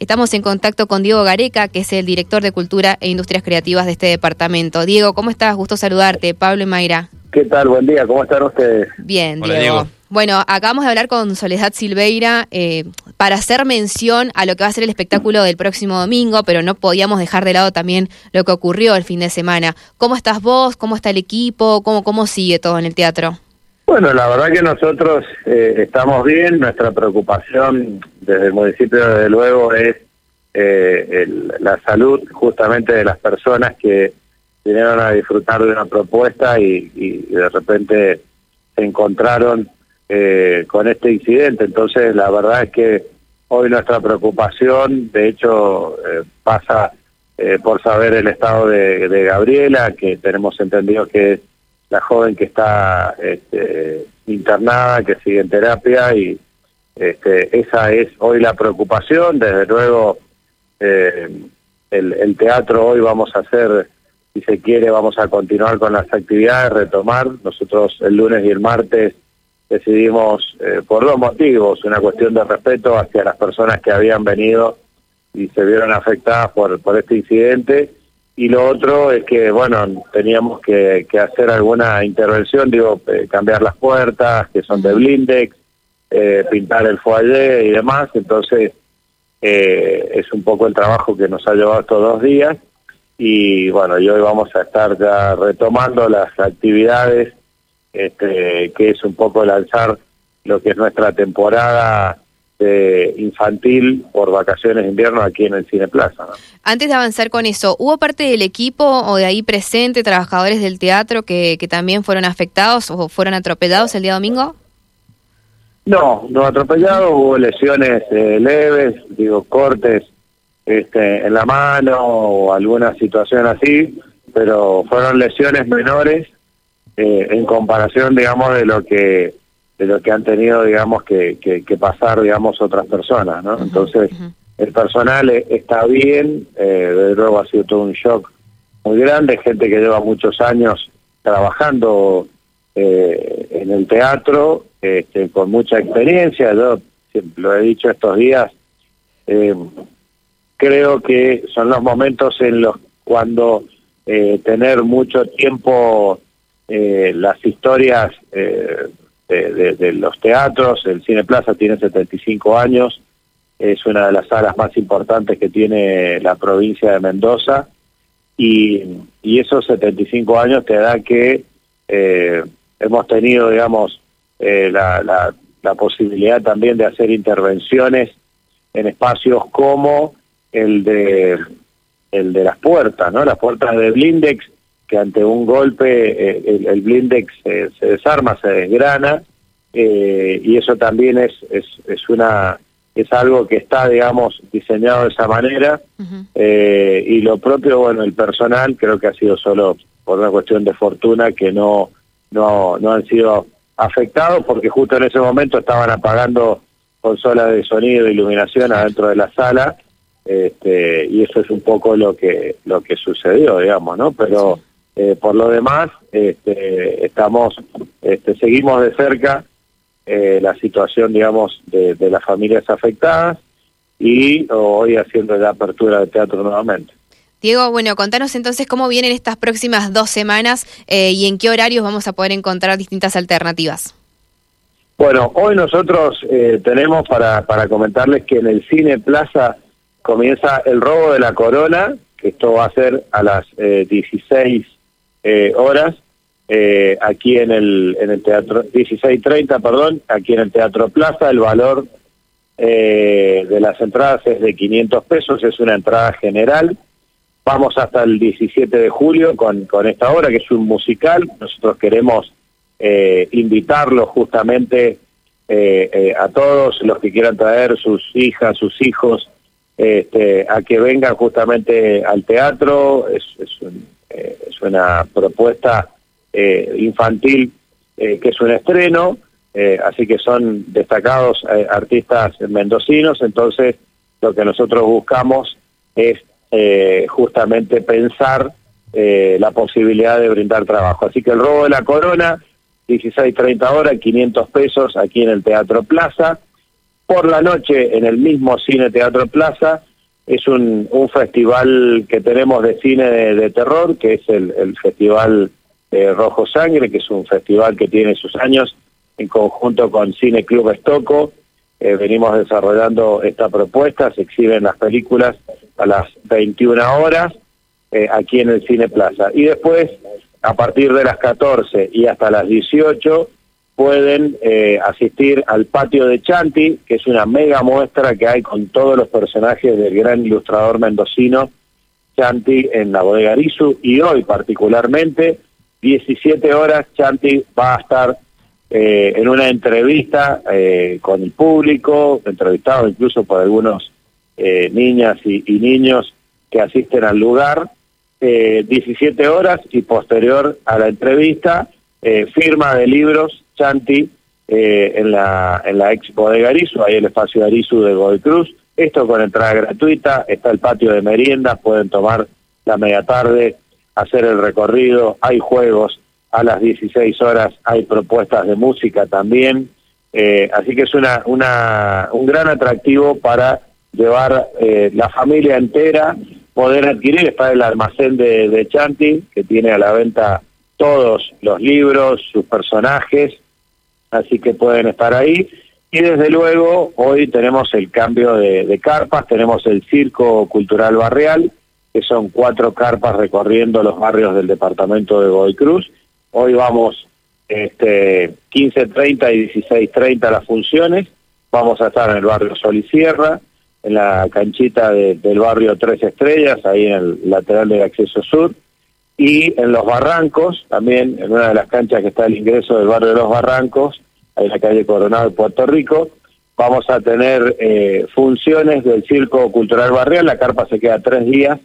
Estamos en contacto con Diego Gareca, que es el director de Cultura e Industrias Creativas de este departamento. Diego, ¿cómo estás? Gusto saludarte. Pablo y Mayra. ¿Qué tal? Buen día. ¿Cómo están ustedes? Bien, Diego. Bueno, acabamos de hablar con Soledad Silveira eh, para hacer mención a lo que va a ser el espectáculo del próximo domingo, pero no podíamos dejar de lado también lo que ocurrió el fin de semana. ¿Cómo estás vos? ¿Cómo está el equipo? ¿Cómo, cómo sigue todo en el teatro? Bueno, la verdad que nosotros eh, estamos bien. Nuestra preocupación desde el municipio, desde luego, es eh, la salud justamente de las personas que vinieron a disfrutar de una propuesta y, de repente se encontraron eh, con este incidente. Entonces, la verdad es que hoy nuestra preocupación, de hecho, eh, pasa eh, por saber el estado de, Gabriela, que tenemos entendido que es la joven que está este, internada, que sigue en terapia, y este, esa es hoy la preocupación. Desde luego, el, el teatro hoy vamos a hacer si se quiere, vamos a continuar con las actividades, retomar. Nosotros el lunes y el martes decidimos eh, por dos motivos, una cuestión de respeto hacia las personas que habían venido y se vieron afectadas por, por este incidente, y lo otro es que, bueno, teníamos que, hacer alguna intervención, digo, eh, cambiar las puertas, que son de blindex, eh, pintar el foyer y demás, entonces es un poco el trabajo que nos ha llevado estos dos días, y bueno, y hoy vamos a estar ya retomando las actividades este, que es un poco lanzar lo que es nuestra temporada infantil por vacaciones de invierno aquí en el Cine Plaza. Antes de avanzar con eso, ¿hubo parte del equipo o de ahí presente, trabajadores del teatro, que, que también fueron afectados o fueron atropellados el día domingo? No, no atropellados, hubo lesiones eh, leves, digo, cortes este, en la mano o alguna situación así, pero fueron lesiones menores eh, en comparación, digamos, de lo que de lo que han tenido, digamos, que, que, pasar, digamos, otras personas, ¿no? Entonces, el personal e, está bien, eh, desde luego ha sido todo un shock muy grande, gente que lleva muchos años trabajando eh, en el teatro, este, con mucha experiencia, yo siempre lo he dicho estos días, eh, creo que son los momentos en los cuando tener mucho tiempo eh, las historias eh, de, los teatros. El Cine Plaza tiene 75 años, es una de las salas más importantes que tiene la provincia de Mendoza y, y esos 75 años te da que eh, hemos tenido, digamos, la, la, la posibilidad también de hacer intervenciones en espacios como el de el de las puertas, ¿no? Las puertas de Blindex que ante un golpe eh, el, blindex se desarma, se desgrana, eh, y eso también es, es, es, una es algo que está, digamos, diseñado de esa manera, eh, y lo propio, bueno, el personal creo que ha sido solo por una cuestión de fortuna que no, no, no han sido afectados porque justo en ese momento estaban apagando consolas de sonido e iluminación adentro de la sala, este, y eso es un poco lo que lo que sucedió, digamos, ¿no? Pero eh, por lo demás, este, estamos, este, seguimos de cerca eh, la situación, digamos, de, las familias afectadas y hoy haciendo la apertura de teatro nuevamente. Diego, bueno, contanos entonces cómo vienen estas próximas dos semanas eh, y en qué horarios vamos a poder encontrar distintas alternativas. Bueno, hoy nosotros tenemos para, para comentarles que en el Cine Plaza comienza el robo de la corona, que esto va a ser a las 16 eh, horas eh, aquí en el, en el teatro, 16.30, perdón, aquí en el Teatro Plaza, el valor eh, de las entradas es de 500 pesos, es una entrada general. Vamos hasta el 17 de julio con, con esta obra, que es un musical. Nosotros queremos eh, invitarlos justamente eh, a todos los que quieran traer sus hijas, sus hijos, este, a que vengan justamente al teatro. Es, es un, eh, es una propuesta eh, infantil eh, que es un estreno, así que son destacados artistas mendocinos, entonces lo que nosotros buscamos es justamente pensar la posibilidad de brindar trabajo. Así que el robo de la corona, 16.30 horas, 500 pesos aquí en el Teatro Plaza. Por la noche, en el mismo Cine Teatro Plaza, es un, un festival que tenemos de cine de, terror, que es el, el Festival eh, Rojo Sangre, que es un festival que tiene sus años en conjunto con Cine Club Estoco. Eh, venimos desarrollando esta propuesta, se exhiben las películas a las 21 horas eh, aquí en el Cine Plaza. Y después, a partir de las 14 y hasta las 18, pueden eh, asistir al patio de Chanti, que es una mega muestra que hay con todos los personajes del gran ilustrador mendocino Chanti en la bodega Arizu. Y hoy particularmente, 17 horas, Chanti va a estar eh, en una entrevista con el público, entrevistado incluso por algunos niñas y, niños que asisten al lugar eh, 17 horas y posterior a la entrevista, eh, firma de libros, Chanti, eh, en, la, en la expo de Garizu, ahí el espacio de de Godoy Cruz. Esto con entrada gratuita, está el patio de meriendas, pueden tomar la media tarde, hacer el recorrido, hay juegos, a las 16 horas hay propuestas de música también, eh, así que es una, una, un gran atractivo para llevar la familia entera poder adquirir está el almacén de, de Chanti, que tiene a la venta todos los libros, sus personajes, así que pueden estar ahí. Y desde luego, hoy tenemos el cambio de, carpas, tenemos el Circo Cultural Barrial, que son cuatro carpas recorriendo los barrios del departamento de Godoy Cruz. Hoy vamos este, 15.30 y 16.30 las funciones. Vamos a estar en el barrio Sol y Sierra, en la canchita del barrio Tres Estrellas, ahí en el lateral del acceso sur, y en Los Barrancos, también en una de las canchas que está el ingreso del barrio de Los Barrancos, ahí en la calle Coronado de Puerto Rico, vamos a tener eh, funciones del Circo Cultural Barrial, la carpa se queda tres días,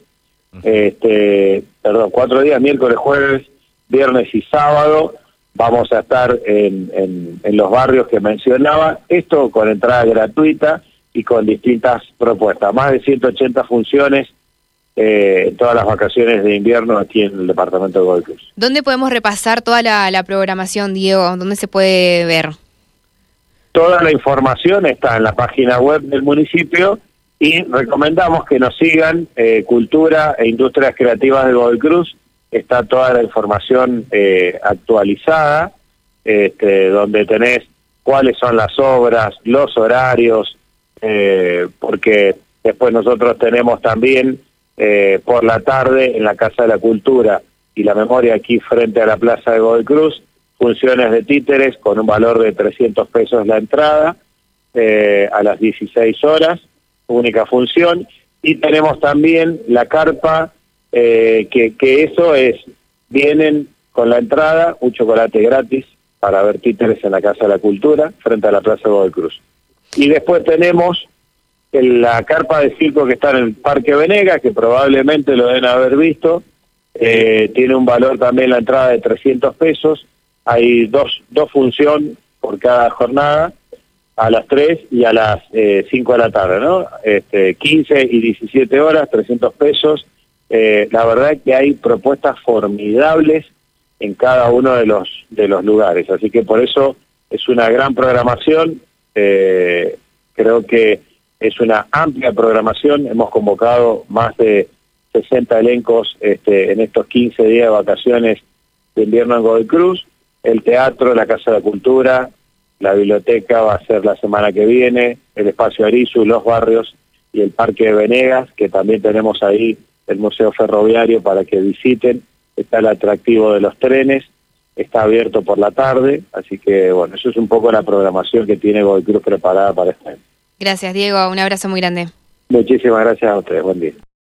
este, perdón, cuatro días, miércoles, jueves, viernes y sábado, vamos a estar en, en, en los barrios que mencionaba, esto con entrada gratuita, y con distintas propuestas. Más de 180 funciones eh, en todas las vacaciones de invierno aquí en el departamento de Godoy Cruz. ¿Dónde podemos repasar toda la, programación, Diego? ¿Dónde se puede ver? Toda la información está en la página web del municipio y recomendamos que nos sigan eh, Cultura e Industrias Creativas de Godoy Cruz. Está toda la información eh, actualizada, este, donde tenés cuáles son las obras, los horarios, eh, porque después nosotros tenemos también eh, por la tarde en la Casa de la Cultura y la Memoria aquí frente a la Plaza de Godoy Cruz, funciones de títeres con un valor de 300 pesos la entrada eh, a las 16 horas, única función, y tenemos también la carpa, eh, que, que eso es, vienen con la entrada, un chocolate gratis para ver títeres en la Casa de la Cultura frente a la Plaza de Godoy Cruz. Y después tenemos la carpa de circo que está en el Parque Venega, que probablemente lo deben haber visto. Eh, tiene un valor también la entrada de 300 pesos. Hay dos, dos funciones por cada jornada, a las 3 y a las eh, 5 de la tarde, ¿no? Este, 15 y 17 horas, 300 pesos. Eh, la verdad es que hay propuestas formidables en cada uno de los, de los lugares, así que por eso es una gran programación eh, creo que es una amplia programación, hemos convocado más de 60 elencos este, en estos 15 días de vacaciones de invierno en Godoy Cruz, el teatro, la Casa de la Cultura, la biblioteca va a ser la semana que viene, el espacio Arizu, los barrios y el Parque de Venegas, que también tenemos ahí el Museo Ferroviario para que visiten, está el atractivo de los trenes, está abierto por la tarde, así que bueno, eso es un poco la programación que tiene Godoy Cruz preparada para este año. Gracias, Diego, un abrazo muy grande. Muchísimas gracias a ustedes, buen día.